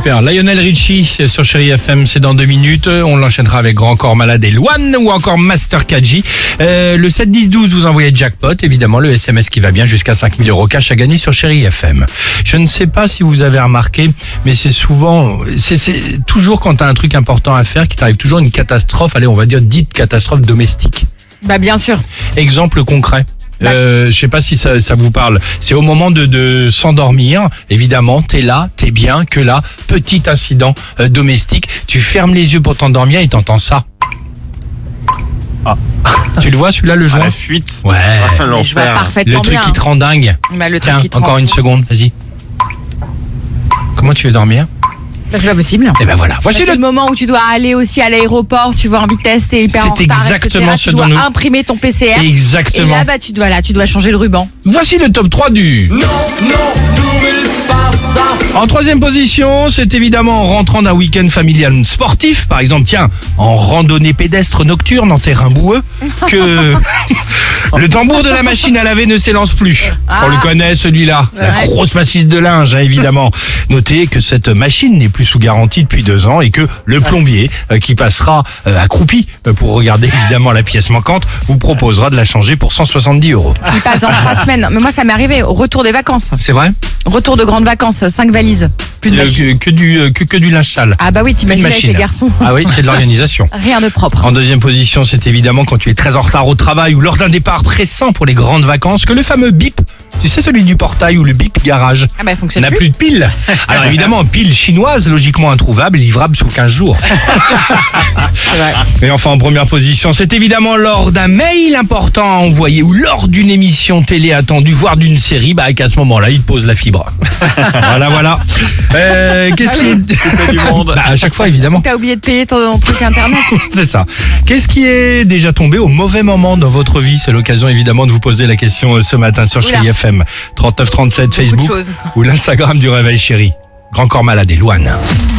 Super. Lionel Richie sur Chéri FM, c'est dans deux minutes. On l'enchaînera avec Grand Corps Malade et Loane ou encore Master Kaji. Euh, le 7 10 12, vous envoyez jackpot, évidemment le SMS qui va bien jusqu'à 5000 euros cash à gagner sur Chéri FM. Je ne sais pas si vous avez remarqué, mais c'est souvent, c'est c'est toujours quand tu as un truc important à faire, qu'il t'arrive toujours une catastrophe. Allez, on va dire dite catastrophe domestique. Bah bien sûr. Exemple concret. Bah. Euh, je sais pas si ça, ça vous parle. C'est au moment de, de s'endormir. Évidemment, t'es là, t'es bien, que là, petit incident euh, domestique. Tu fermes les yeux pour t'endormir et t'entends ça. Tu le vois celui-là, le À joint la fuite. Ouais. Mais je vois L'enfer. Le parfaitement truc bien. qui te rend dingue. Bah, le truc Tiens, qui te rend encore une fou. seconde, vas-y. Comment tu veux dormir? Bah, c'est pas possible. Eh ben voilà. Bah, Voici c'est le le moment où tu dois aller aussi à l'aéroport, tu vas en vitesse, t'es hyper en C'est retard, exactement etc. ce Tu dois dont nous- imprimer ton PCR. Et Exactement. là, bah, tu dois, là, tu dois changer le ruban. Voici le top 3 du. En troisième position, c'est évidemment en rentrant d'un week-end familial sportif, par exemple, tiens, en randonnée pédestre nocturne en terrain boueux, que le tambour de la machine à laver ne s'élance plus. On le connaît celui-là, la grosse massisse de linge, hein, évidemment. Notez que cette machine n'est plus sous garantie depuis deux ans et que le plombier, euh, qui passera euh, accroupi euh, pour regarder évidemment la pièce manquante, vous proposera de la changer pour 170 euros. Il passe dans trois semaines. Mais moi, ça m'est arrivé au retour des vacances. C'est vrai? Retour de grandes vacances, cinq valises. Plus de Le- machine. que, du, euh, que, que du linge sale. Ah bah oui, t'imagines avec les garçons. Ah oui, c'est de l'organisation. Rien de propre. En deuxième position, c'est évidemment quand tu es très en retard au travail ou lors d'un départ pressant pour les grandes vacances que le fameux bip, tu sais celui du portail ou le bip garage, Ah bah, il fonctionne n'a plus. plus de pile. Alors évidemment, pile chinoise, logiquement introuvable, livrable sous 15 jours. Et enfin en première position, c'est évidemment lors d'un mail important à envoyer ou lors d'une émission télé attendue, voire d'une série, bah qu'à ce moment-là, il te pose la fibre. voilà, voilà. Euh, Qu'est-ce qui est... Fait du monde. Bah, à chaque fois, évidemment. T'as oublié de payer ton truc internet. C'est ça. Qu'est-ce qui est déjà tombé au mauvais moment dans votre vie? C'est l'occasion évidemment de vous poser la question euh, ce matin sur. Chéri FM 3937 Facebook ou l'Instagram du Réveil Chéri. Grand corps malade et Sophie.